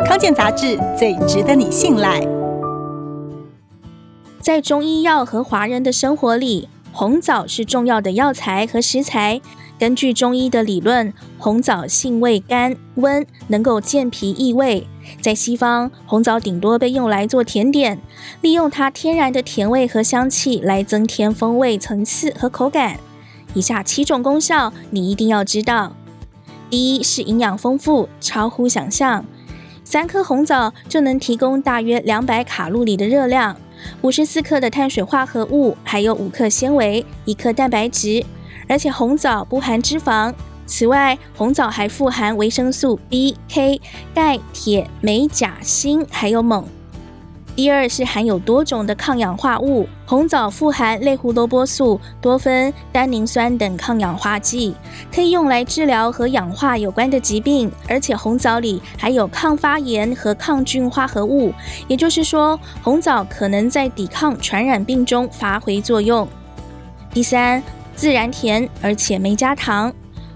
康健杂志最值得你信赖。在中医药和华人的生活里，红枣是重要的药材和食材。根据中医的理论，红枣性味甘温，能够健脾益胃。在西方，红枣顶多被用来做甜点，利用它天然的甜味和香气来增添风味层次和口感。以下七种功效你一定要知道：第一是营养丰富，超乎想象。三颗红枣就能提供大约两百卡路里的热量，五十四克的碳水化合物，还有五克纤维，一克蛋白质。而且红枣不含脂肪，此外，红枣还富含维生素 B、K、钙、铁、镁、钾、锌，还有锰。第二是含有多种的抗氧化物，红枣富含类胡萝卜素、多酚、单宁酸等抗氧化剂，可以用来治疗和氧化有关的疾病。而且红枣里还有抗发炎和抗菌化合物，也就是说，红枣可能在抵抗传染病中发挥作用。第三。自然甜，而且没加糖。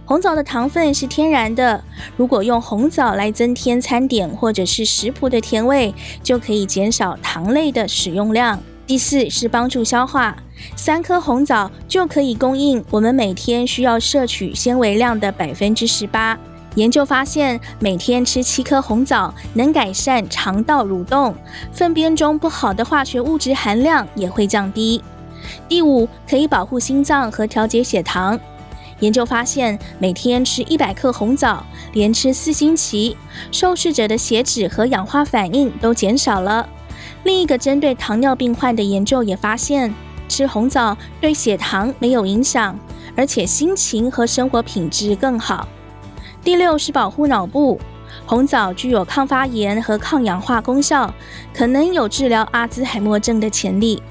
红枣的糖分是天然的，如果用红枣来增添餐点或者是食谱的甜味，就可以减少糖类的使用量。第四是帮助消化，三颗红枣就可以供应我们每天需要摄取纤维量的百分之十八。研究发现，每天吃七颗红枣能改善肠道蠕动，粪便中不好的化学物质含量也会降低。第五，可以保护心脏和调节血糖。研究发现，每天吃一百克红枣，连吃四星期，受试者的血脂和氧化反应都减少了。另一个针对糖尿病患的研究也发现，吃红枣对血糖没有影响，而且心情和生活品质更好。第六是保护脑部，红枣具有抗发炎和抗氧化功效，可能有治疗阿兹海默症的潜力。